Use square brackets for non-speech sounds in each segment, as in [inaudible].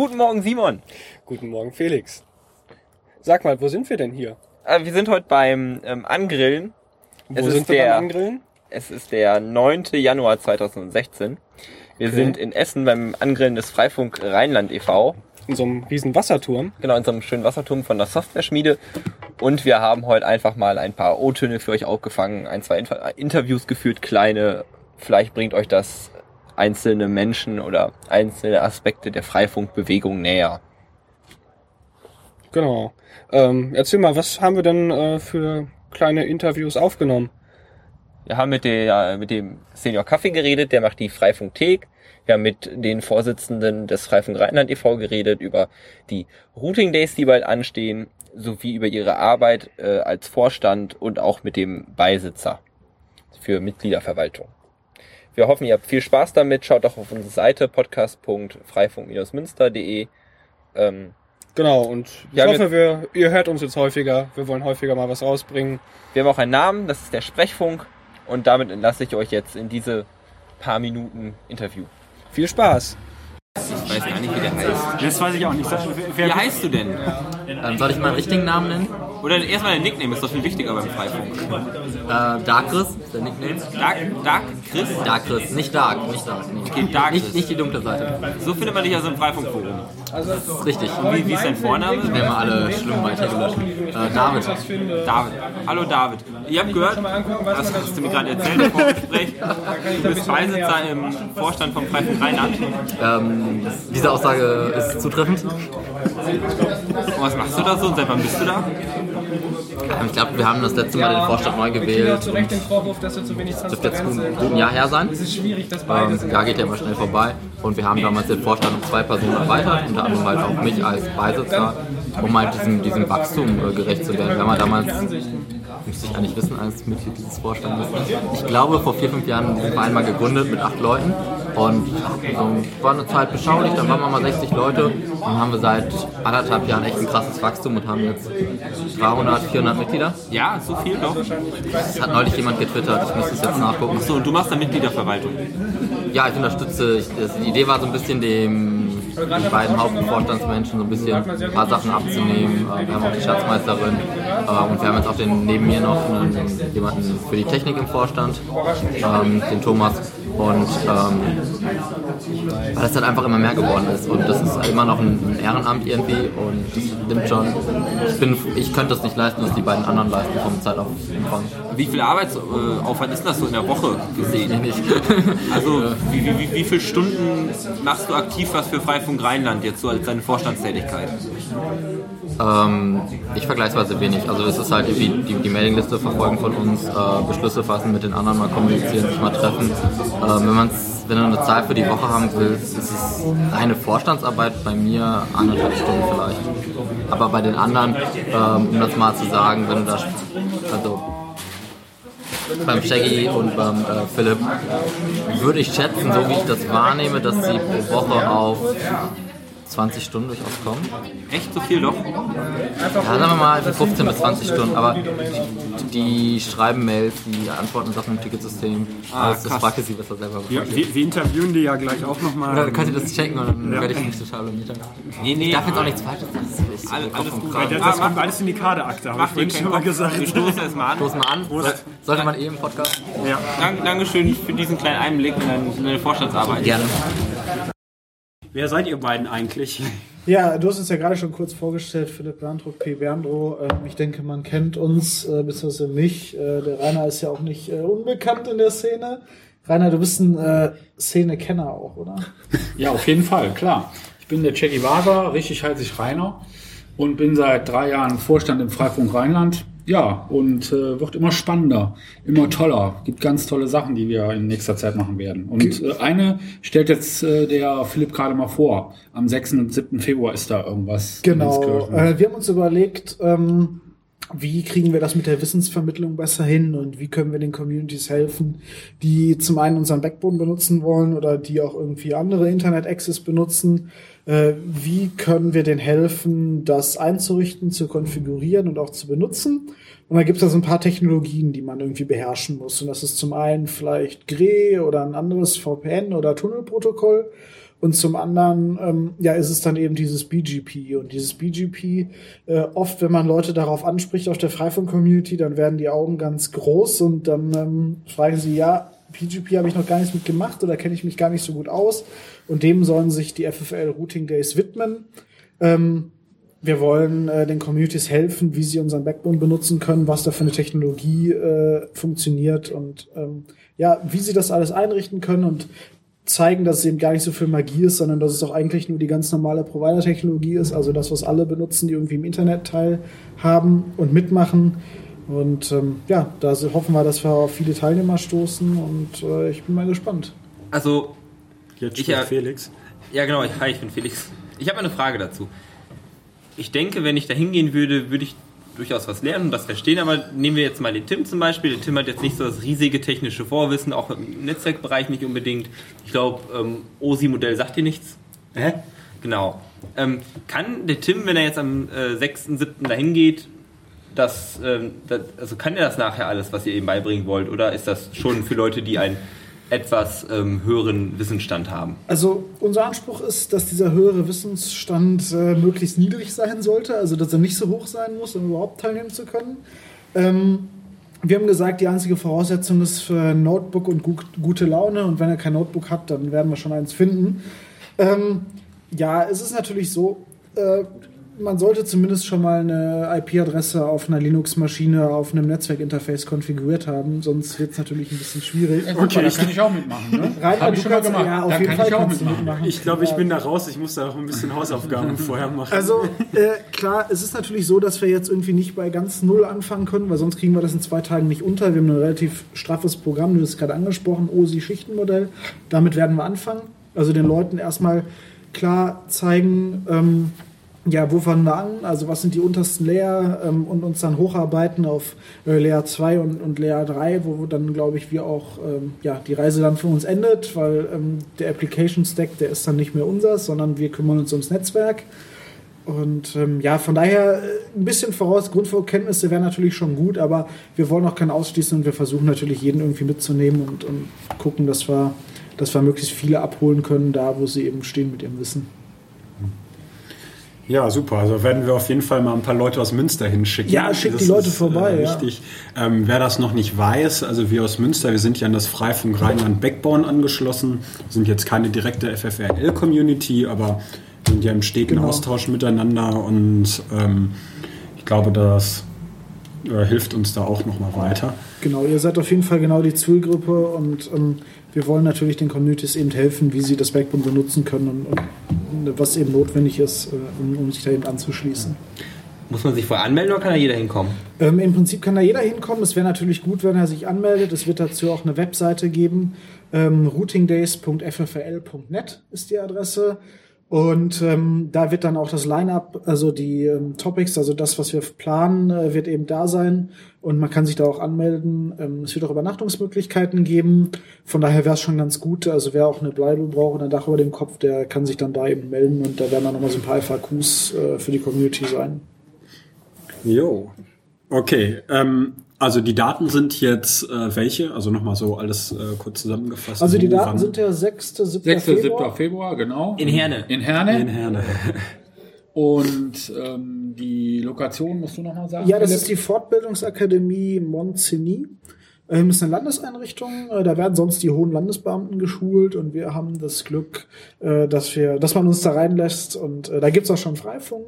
Guten Morgen, Simon. Guten Morgen, Felix. Sag mal, wo sind wir denn hier? Äh, wir sind heute beim ähm, Angrillen. Wo Es ist sind wir der- beim Angrillen? Es ist der 9. Januar 2016. Wir Okay. sind in Essen beim Angrillen des Freifunk Rheinland e.V. In so einem riesen Wasserturm. Genau, in so einem schönen Wasserturm von der Software-Schmiede. Und wir haben heute einfach mal ein paar O-Töne für euch aufgefangen, ein, zwei Interviews geführt, kleine. Vielleicht bringt euch das einzelne Menschen oder einzelne Aspekte der Freifunkbewegung näher. Genau. Ähm, erzähl mal, was haben wir denn äh, für kleine Interviews aufgenommen? Wir haben mit, der, mit dem Senior Kaffee geredet, der macht die Freifunkthek. Wir haben mit den Vorsitzenden des Freifunk Rheinland e.V. geredet über die Routing Days, die bald anstehen, sowie über ihre Arbeit äh, als Vorstand und auch mit dem Beisitzer für Mitgliederverwaltung. Wir hoffen, ihr habt viel Spaß damit. Schaut doch auf unsere Seite podcast.freifunk-münster.de. Ähm, Genau, und ich Ja, hoffe, wir, ihr hört uns jetzt häufiger. Wir wollen häufiger mal was rausbringen. wir haben auch einen Namen, das ist der Sprechfunk. Und damit entlasse ich euch jetzt in diese paar Minuten Interview. Viel Spaß! Ich weiß gar nicht, wie der heißt. Das weiß ich auch nicht. Sag, wer, Wie heißt du denn? Ähm, soll ich meinen richtigen Namen nennen? Oder erstmal dein Nickname ist doch viel wichtiger beim Freifunk. Äh, Darkris, ist der Nickname. Dark, Dark Chris? Darkris, nicht Dark, nicht Dark. Nee. Okay, Darkris. Nicht, nicht die dunkle Seite. So findet man dich also im Freifunkforum. Das ist richtig. Wie, wie ist dein Vorname? Wir alle schlimmen Beiträge löschen. Äh, David. David. Hallo David. Ihr habt gehört, das hast du mir gerade erzählt im [laughs] Vorgespräch. Du bist Beisitzer im Vorstand vom Freifunk Rheinland. Und Ähm, diese Aussage ist zutreffend. was machst du da so und seit wann bist du da? Ähm, ich glaube, wir haben das letzte Mal den Vorstand neu gewählt. Und das dürfte jetzt ein Jahr her sein. Ähm, das Jahr geht ja immer schnell vorbei. Und wir haben damals den Vorstand um zwei Personen erweitert, unter anderem halt auch mich als Beisitzer, um halt diesem, diesem Wachstum äh, gerecht zu werden. Wir haben ja damals, müsste ich eigentlich wissen, als Mitglied dieses Vorstandes, ich glaube vor vier, fünf Jahren diesen Verein mal gegründet mit acht Leuten. Und so, war eine Zeit beschaulich, dann waren wir mal 60 Leute und dann haben wir seit anderthalb Jahren echt ein krasses Wachstum und haben jetzt 300, 400 Mitglieder. Ja, so viel doch. Das hat neulich jemand getwittert, ich müsste es jetzt nachgucken. So, und du machst da Mitgliederverwaltung. Ja, ich unterstütze, ich, das, die Idee war so ein bisschen dem die beiden Hauptvorstandsmenschen so ein bisschen ein paar Sachen abzunehmen. Äh, Wir haben auch die Schatzmeisterin äh, und wir haben jetzt auch den, neben mir noch einen, jemanden für die Technik im Vorstand, ähm, den Thomas. Und ähm, weil das halt einfach immer mehr geworden ist und das ist immer noch ein Ehrenamt irgendwie und das nimmt schon. Ich, bin, ich könnte das nicht leisten, was die beiden anderen leisten vom Zeitaufwand. Wie viel Arbeitsaufwand ist das so in der Woche gesehen? Ich nicht. [laughs] Also, wie, wie, wie, wie viele Stunden machst du aktiv was für Freifunk Rheinland jetzt so als deine Vorstandstätigkeit? Ähm, ich vergleichsweise wenig. Also es ist halt irgendwie die, die Mailingliste verfolgen von uns, äh, Beschlüsse fassen, mit den anderen mal kommunizieren, sich mal treffen. Ähm, wenn, man's, wenn du eine Zahl für die Woche haben willst, ist es reine Vorstandsarbeit bei mir anderthalb Stunden vielleicht. Aber bei den anderen, ähm, um das mal zu sagen, wenn du da, also beim Shaggy und beim äh, Philipp, würde ich schätzen, so wie ich das wahrnehme, dass sie pro Woche auf 20 Stunden durchaus kommen. Echt so viel doch? Ja, sagen wir mal 15 bis 20 Stunden, aber die, die schreiben Mails, die antworten Sachen im Ticketsystem. Alles, das krass. frage sie besser selber. wir, wir, wir interviewen die ja gleich auch nochmal. Dann könnt ihr das checken und dann werde ich mich total blamiert. Nee, nee. Ich darf jetzt auch nichts Falsches sagen. Das ist Alles- alles gut. Das, das kommt alles in die Kaderakte, habe ich vorhin schon mal gesagt. Wir stoßen erstmal an. Stoß mal an. Sollte man eh im Podcast? Ja. Dank, Dankeschön für diesen kleinen Einblick in deine, in deine Vorstandsarbeit. Gerne. Wer seid ihr beiden eigentlich? Ja, du hast es ja gerade schon kurz vorgestellt, Philipp Berndruck, P. Berndro. Ähm, ich denke, man kennt uns, äh, beziehungsweise mich. Äh, der Rainer ist ja auch nicht äh, unbekannt in der Szene. Rainer, du bist ein äh, Szene-Kenner auch, oder? Ja, auf jeden Fall, klar. Ich bin der Che Guevara, richtig heiße ich Rainer und bin seit drei Jahren Vorstand im Freifunk Rheinland. Ja, und äh, wird immer spannender, immer toller. Gibt ganz tolle Sachen, die wir in nächster Zeit machen werden. Und äh, eine stellt jetzt äh, der Philipp gerade mal vor. Am 6. und 7. Februar ist da irgendwas. Genau. Äh, wir haben uns überlegt, ähm, wie kriegen wir das mit der Wissensvermittlung besser hin und wie können wir den Communities helfen, die zum einen unseren Backbone benutzen wollen oder die auch irgendwie andere Internet-Access benutzen. Äh, wie können wir denen helfen, das einzurichten, zu konfigurieren und auch zu benutzen? Und da gibt es da so ein paar Technologien, die man irgendwie beherrschen muss. Und das ist zum einen vielleicht GRE oder ein anderes VPN oder Tunnelprotokoll. Und zum anderen, ähm, ja, ist es dann eben dieses BGP. Und dieses BGP, äh, oft, wenn man Leute darauf anspricht auf der Freifunk-Community, dann werden die Augen ganz groß und dann ähm, fragen sie, ja, BGP habe ich noch gar nichts mit gemacht oder kenne ich mich gar nicht so gut aus. Und dem sollen sich die FFL Routing Days widmen. Ähm, wir wollen äh, den Communities helfen, wie sie unseren Backbone benutzen können, was da für eine Technologie äh, funktioniert und ähm, ja, wie sie das alles einrichten können und zeigen, dass es eben gar nicht so viel Magie ist, sondern dass es auch eigentlich nur die ganz normale Provider-Technologie ist, also das, was alle benutzen, die irgendwie im Internet teilhaben und mitmachen. Und ähm, ja, da hoffen wir, dass wir auf viele Teilnehmer stoßen und äh, ich bin mal gespannt. Also, Jetzt Ich, äh, Felix. ja genau, ich, hi, ich bin Felix. Ich habe eine Frage dazu. Ich denke, wenn ich da hingehen würde, würde ich durchaus was lernen und das verstehen, aber nehmen wir jetzt mal den Tim zum Beispiel. Der Tim hat jetzt nicht so das riesige technische Vorwissen, auch im Netzwerkbereich nicht unbedingt. Ich glaube, ähm, OSI-Modell sagt dir nichts. Hä? Genau. Ähm, kann der Tim, wenn er jetzt am äh, 6.7. dahin geht, das, ähm, das, also kann er das nachher alles, was ihr ihm beibringen wollt, oder ist das schon für Leute, die einen etwas ähm, höheren Wissensstand haben? Also unser Anspruch ist, dass dieser höhere Wissensstand äh, möglichst niedrig sein sollte, also dass er nicht so hoch sein muss, um überhaupt teilnehmen zu können. Ähm, wir haben gesagt, die einzige Voraussetzung ist für Notebook und gu gute Laune und wenn er kein Notebook hat, dann werden wir schon eins finden. Ähm, ja, es ist natürlich so, äh, man sollte zumindest schon mal eine IP-Adresse auf einer Linux-Maschine auf einem Netzwerkinterface konfiguriert haben, sonst wird es natürlich ein bisschen schwierig. Ja, okay, da kann ich auch mitmachen. Ne? Habe ich schon mal kannst- gemacht. ja, auf da jeden kann Fall ich auch kannst du mitmachen. mitmachen. Ich glaube, ich bin da raus. Ich muss da auch ein bisschen Hausaufgaben [laughs] vorher machen. Also äh, klar, es ist natürlich so, dass wir jetzt irgendwie nicht bei ganz null anfangen können, weil sonst kriegen wir das in zwei Tagen nicht unter. Wir haben ein relativ straffes Programm, du hast es gerade angesprochen, OSI-Schichtenmodell. Damit werden wir anfangen. Also den Leuten erstmal klar zeigen, ähm, ja, wo fangen wir an? Also was sind die untersten Layer ähm, und uns dann hocharbeiten auf äh, Layer 2 und, und Layer 3, wo dann, glaube ich, wir auch, ähm, ja, die Reise dann für uns endet, weil ähm, der Application Stack, der ist dann nicht mehr unseres, sondern wir kümmern uns ums Netzwerk. Und ähm, ja, von daher äh, ein bisschen voraus, Grundvorkenntnisse wären natürlich schon gut, aber wir wollen auch keinen ausschließen und wir versuchen natürlich jeden irgendwie mitzunehmen und, und gucken, dass wir, dass wir möglichst viele abholen können, da wo sie eben stehen mit ihrem Wissen. Ja, super. Also werden wir auf jeden Fall mal ein paar Leute aus Münster hinschicken. Ja, schickt die Leute ist, vorbei, Äh, ja. richtig. Ähm, wer das noch nicht weiß, also wir aus Münster, wir sind ja an das Freifunk Rheinland Backbone angeschlossen. Wir sind jetzt keine direkte FFRL-Community, aber sind ja im steten Genau. Austausch miteinander und ähm, ich glaube, das äh, hilft uns da auch nochmal weiter. Genau, ihr seid auf jeden Fall genau die Zielgruppe und ähm, wir wollen natürlich den Communities eben helfen, wie sie das Backbone benutzen können und, und was eben notwendig ist, äh, um, um sich da eben anzuschließen. Muss man sich vorher anmelden oder kann da jeder hinkommen? Ähm, Im Prinzip kann da jeder hinkommen. Es wäre natürlich gut, wenn er sich anmeldet. Es wird dazu auch eine Webseite geben. Ähm, routingdays.ffrl.net ist die Adresse. Und ähm, da wird dann auch das Line-up, also die ähm, Topics, also das, was wir planen, äh, wird eben da sein. Und man kann sich da auch anmelden. Ähm, es wird auch Übernachtungsmöglichkeiten geben. Von daher wäre es schon ganz gut. Also wer auch eine Bleibe braucht und ein Dach über dem Kopf, der kann sich dann da eben melden. Und da werden dann nochmal so ein paar FAQs äh, für die Community sein. Jo. Okay, ähm, also die Daten sind jetzt äh, welche? Also nochmal so alles äh, kurz zusammengefasst. Also die Daten wann? sind der 6. 7. 6. Februar. 7. Februar, genau. In Herne. In Herne. in Herne. [laughs] Und ähm, die Lokation musst du nochmal sagen? Ja, das Philipp? ist die Fortbildungsakademie Montigny. Ähm, ist eine Landeseinrichtung. Äh, da werden sonst die hohen Landesbeamten geschult und wir haben das Glück, äh, dass wir, dass man uns da reinlässt und äh, da gibt's auch schon Freifunk.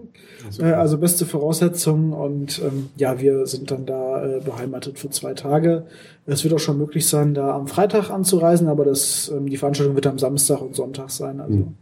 Äh, also beste Voraussetzungen und ähm, ja, wir sind dann da äh, beheimatet für zwei Tage. Es wird auch schon möglich sein, da am Freitag anzureisen, aber das, ähm, die Veranstaltung wird am Samstag und Sonntag sein. Also.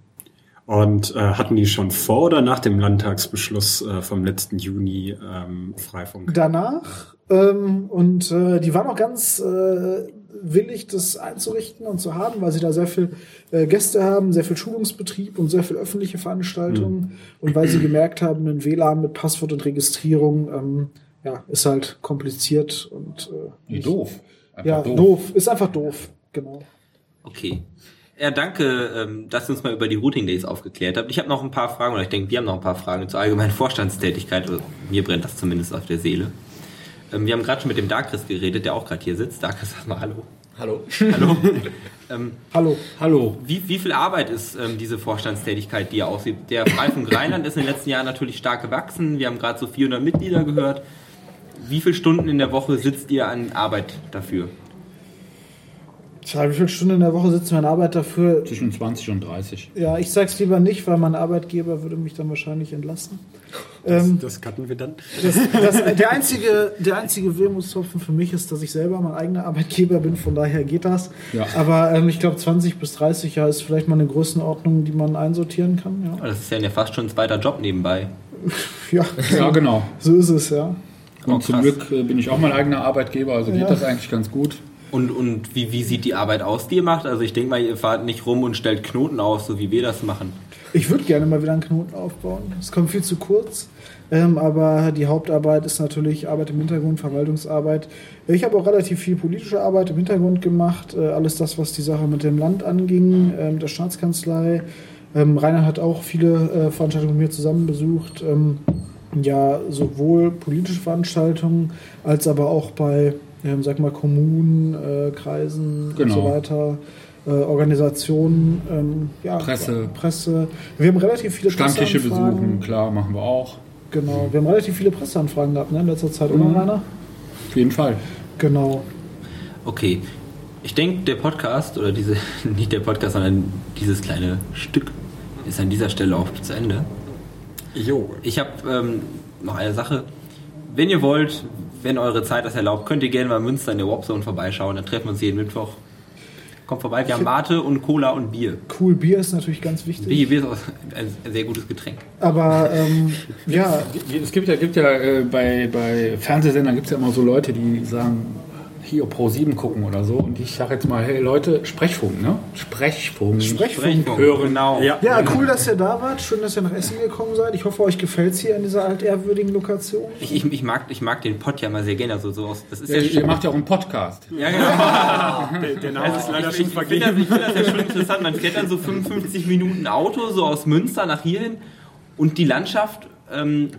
Und äh, hatten die schon vor oder nach dem Landtagsbeschluss äh, vom letzten Juni ähm, Freifunk? danach ähm, und äh, die waren auch ganz äh, willig, das einzurichten und zu haben, weil sie da sehr viel äh, Gäste haben, sehr viel Schulungsbetrieb und sehr viel öffentliche Veranstaltungen und weil sie gemerkt haben, ein WLAN mit Passwort und Registrierung ähm, ja, ist halt kompliziert und äh, nicht- doof. Einfach Ja, doof. Ist einfach doof, genau. Okay. Ja, danke, ähm, dass ihr uns mal über die Routing Days aufgeklärt habt. Ich habe noch ein paar Fragen, oder ich denke, wir haben noch ein paar Fragen zur allgemeinen [laughs] Vorstandstätigkeit. Also, mir brennt das zumindest auf der Seele. Ähm, wir haben gerade schon mit dem Darkris geredet, der auch gerade hier sitzt. Darkris, sag mal Hallo. Hallo. Hallo. [laughs] Ähm, Hallo. Hallo. wie, wie viel Arbeit ist ähm, diese Vorstandstätigkeit, die ihr ausübt? Der Freifunk Rheinland ist in den letzten Jahren natürlich stark gewachsen. Wir haben gerade so 400 Mitglieder gehört. Wie viele Stunden in der Woche sitzt ihr an Arbeit dafür? Tja, wie viele Stunden in der Woche sitzen wir in Arbeit dafür? Zwischen 20 und 30. Ja, ich sag's lieber nicht, weil mein Arbeitgeber würde mich dann wahrscheinlich entlassen. Ähm, Das cutten wir dann. das, das, der einzige, der einzige Wermutstropfen für mich ist, dass ich selber mein eigener Arbeitgeber bin, von daher geht das. Ja. Aber ähm, ich glaube, 20 bis 30 Jahre ist vielleicht mal eine Größenordnung, die man einsortieren kann. Ja, Das ist ja fast schon ein zweiter Job nebenbei. [laughs] ja Ja, genau. so ist es, ja. Und Oh, zum. Glück äh, bin ich auch mein eigener Arbeitgeber, also geht Ja. das eigentlich ganz gut. Und, und wie, wie sieht die Arbeit aus, die ihr macht? Also ich denke mal, ihr fahrt nicht rum und stellt Knoten aus, so wie wir das machen. Ich würde gerne mal wieder einen Knoten aufbauen. Es kommt viel zu kurz. Ähm, aber die Hauptarbeit ist natürlich Arbeit im Hintergrund, Verwaltungsarbeit. Ich habe auch relativ viel politische Arbeit im Hintergrund gemacht. Äh, alles das, was die Sache mit dem Land anging, ähm, der Staatskanzlei. Ähm, Rainer hat auch viele äh, Veranstaltungen mit mir zusammen besucht. Ähm, ja, sowohl politische Veranstaltungen als aber auch bei, ähm, sag mal, Kommunen, äh, Kreisen und Genau. so weiter. Äh, Organisationen, ähm, ja, Presse. Presse. Wir haben relativ viele Stammtische besuchen, klar, machen wir auch. Genau, wir haben relativ viele Presseanfragen gehabt ne, in letzter Zeit, oder Mhm. Rainer? Auf jeden Fall. Genau. Okay. Ich denke, der Podcast, oder diese, [laughs] nicht der Podcast, sondern dieses kleine Stück ist an dieser Stelle auch zu Ende. Jo. Ich habe ähm, noch eine Sache. Wenn ihr wollt, wenn eure Zeit das erlaubt, könnt ihr gerne mal in Münster in der Warpzone vorbeischauen. Dann treffen wir uns jeden Mittwoch. Kommt vorbei, wir haben Mate und Cola und Bier. Cool, Bier ist natürlich ganz wichtig. Bier, Bier ist auch ein sehr gutes Getränk. Aber ähm, [laughs] ja, Es gibt ja, gibt ja äh, bei, bei Fernsehsendern gibt es ja immer so Leute, die sagen, hier Pro 7 gucken oder so. Und ich sage jetzt mal, hey Leute, Sprechfunk, ne? Sprechfunk. Sprechfunk. Hören. genau. Ja. ja, cool, dass ihr da wart. Schön, dass ihr nach Essen gekommen seid. Ich hoffe, euch gefällt es hier in dieser altehrwürdigen Lokation. Ich, ich, ich, mag, ich mag den Pott ja mal sehr gerne. Also so aus, das ist Ja, ja, ihr macht ja auch einen Podcast. ja, genau. [laughs] Der, der Name ist leider ich, schon ich, ich finde das, vergeben. find das ja schon interessant. Man fährt dann so 55 Minuten Auto, so aus Münster nach hierhin und die Landschaft ähm,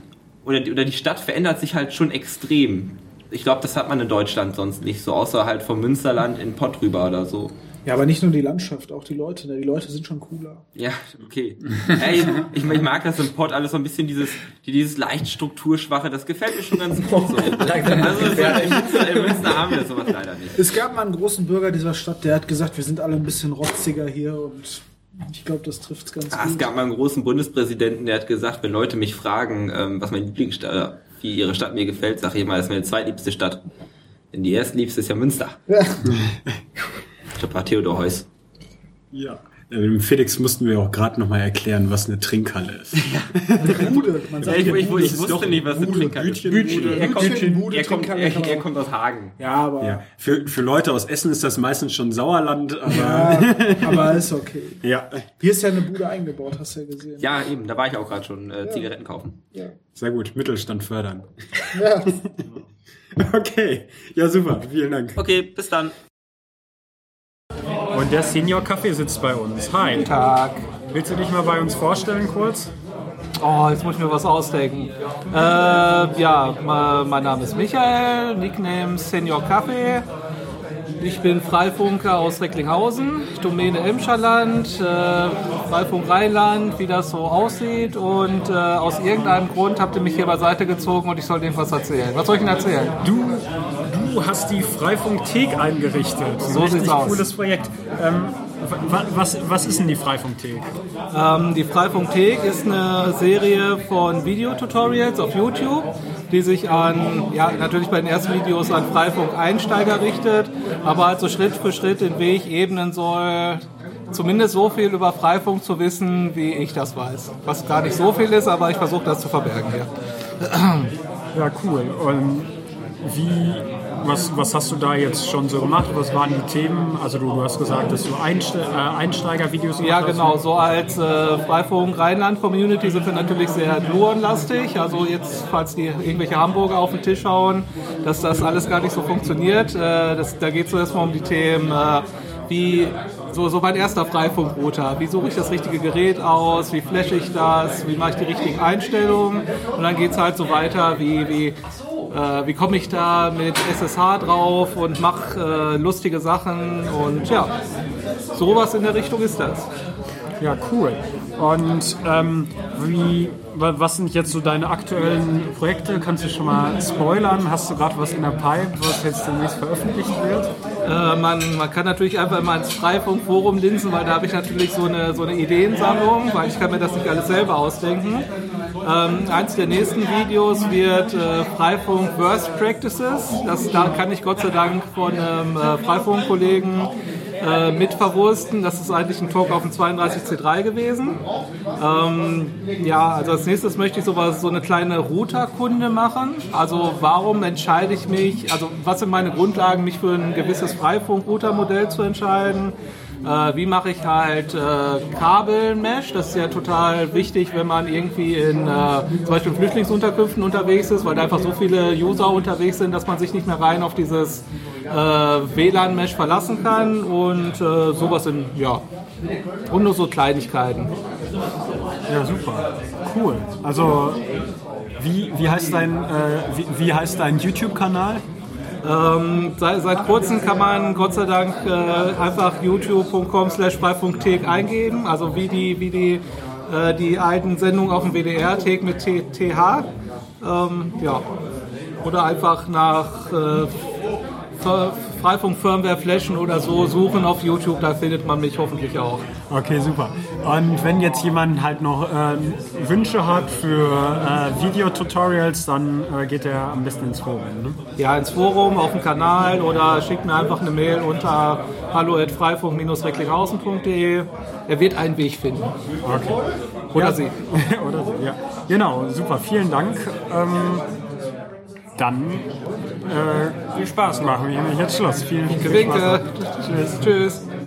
oder, die, oder die Stadt verändert sich halt schon extrem. Ich glaube, das hat man in Deutschland sonst nicht, so außer halt vom Münsterland in Pott rüber oder so. Ja, aber nicht nur die Landschaft, auch die Leute. Ne? Die Leute sind schon cooler. Ja, okay. Ey, ich, ich mag das im Pott alles so ein bisschen dieses, die- dieses leicht strukturschwache, das gefällt mir schon ganz gut so. [laughs] Also so, in, Münster, in Münster haben wir sowas leider nicht. Es gab mal einen großen Bürger dieser Stadt, der hat gesagt, wir sind alle ein bisschen rotziger hier und ich glaube, das trifft es ganz Ah, es gut. gab mal einen großen Bundespräsidenten, der hat gesagt, wenn Leute mich fragen, ähm, was meine Lieblingsstadt, wie ihre Stadt mir gefällt, sage ich immer, das ist meine zweitliebste Stadt. Denn die erstliebste ist ja Münster. Ja. Da war Theodor Heuss. Ja. Ja, Dem Felix mussten wir auch gerade nochmal erklären, was eine Trinkhalle ist. [laughs] Bude. Man sagt ich, ja ich, Bude. ich wusste nicht, was eine Bude, Trinkhalle ist. Bütchenbude. Er kommt, Bütchenbude, er, kommt, Trinkhalle er, er kommt aus Hagen. Ja, aber, Ja. Für, für Leute aus Essen ist das meistens schon Sauerland, aber ja, aber [laughs] ist [laughs] okay. ja. Hier ist ja eine Bude eingebaut, hast du ja gesehen. Ja, eben, da war ich auch gerade schon, äh, Zigaretten kaufen. Ja. Sehr gut, Mittelstand fördern. ja. Okay, ja super, vielen Dank. Okay, bis dann. Und der Senior Kaffee sitzt bei uns. Hi. Tag. Willst du dich mal bei uns vorstellen kurz? Oh, jetzt muss ich mir was ausdenken. Äh, ja, mein Name ist Michael, Nickname Senior Kaffee. Ich bin Freifunker aus Recklinghausen, Domäne Emscherland, äh, Freifunk Rheinland, wie das so aussieht. Und äh, aus irgendeinem Grund habt ihr mich hier beiseite gezogen und ich soll dem was erzählen. Was soll ich denn erzählen? Du, du hast die Freifunkthek eingerichtet. So richtig sieht's aus. cooles Projekt. Ähm, wa- was, was ist denn die Freifunkthek? Ähm, die Freifunkthek ist eine Serie von Videotutorials auf YouTube, die sich an, ja, natürlich bei den ersten Videos an Freifunk-Einsteiger richtet, aber halt so Schritt für Schritt den Weg ebnen soll, zumindest so viel über Freifunk zu wissen, wie ich das weiß. Was gar nicht so viel ist, aber ich versuche das zu verbergen hier. Ja, cool. Und wie, was, was hast du da jetzt schon so gemacht? Was waren die Themen? Also du, du hast gesagt, dass du Einste äh, Einsteiger-Videos gemacht Ja, genau. So als äh, Freifunk Rheinland-Community sind wir natürlich sehr Gluon-lastig. Also jetzt, falls die irgendwelche Hamburger auf den Tisch hauen, dass das alles gar nicht so funktioniert. Äh, das, da geht es so erstmal um die Themen, äh, wie so, so mein erster Freifunkrouter. Wie suche ich das richtige Gerät aus? Wie flashe ich das? Wie mache ich die richtigen Einstellungen? Und dann geht es halt so weiter, wie, wie äh, wie komme ich da mit SSH drauf und mache äh, lustige Sachen und ja. sowas in der Richtung ist das. Ja, cool. Und ähm, wie, wa- was sind jetzt so deine aktuellen Projekte? Kannst du schon mal spoilern? Hast du gerade was in der Pipe, was jetzt demnächst veröffentlicht wird? Äh, man, man kann natürlich einfach mal ins Freifunk-Forum linsen, weil da habe ich natürlich so eine, so eine Ideensammlung, weil ich kann mir das nicht alles selber ausdenken. Ähm, eins der nächsten Videos wird äh, Freifunk Worst Practices. Das, da kann ich Gott sei Dank von einem äh, Freifunk-Kollegen äh, mit verwursten. Das ist eigentlich ein Talk auf dem 32C3 gewesen. Ähm, ja, also als nächstes möchte ich sowas, so eine kleine Routerkunde machen. Also warum entscheide ich mich, also was sind meine Grundlagen, mich für ein gewisses Freifunk-Router-Modell zu entscheiden? Äh, wie mache ich halt äh, Kabel-Mesh? Das ist ja total wichtig, wenn man irgendwie in äh, zum Beispiel Flüchtlingsunterkünften unterwegs ist, weil da einfach so viele User unterwegs sind, dass man sich nicht mehr rein auf dieses äh, WLAN-Mesh verlassen kann und äh, sowas in, ja, und nur so Kleinigkeiten. Ja, super. Cool. Also, wie, wie heißt dein, äh, wie, wie heißt dein YouTube-Kanal? Ähm, seit, seit kurzem kann man Gott sei Dank äh, einfach youtube.com slash freifunktech eingeben, also wie die, wie die, äh, die alten Sendungen auf dem WDR, Tech mit TH. Ähm, ja. Oder einfach nach äh, F- Freifunk Firmware Flashen oder so suchen auf YouTube, da findet man mich hoffentlich auch. Okay, super. Und wenn jetzt jemand halt noch äh, Wünsche hat für äh, Videotutorials, dann äh, geht er am besten ins Forum. Ne? Ja, ins Forum, auf dem Kanal oder schickt mir einfach eine Mail unter hallo@freifunk-recklinghausen.de. Er wird einen Weg finden. Okay. Oder Ja. sie. [laughs] Oder so, ja. Genau, super. Vielen Dank. Ähm, dann äh, viel Spaß machen wir nämlich jetzt Schluss. Vielen, viel Spaß. Tschüss. Tschüss.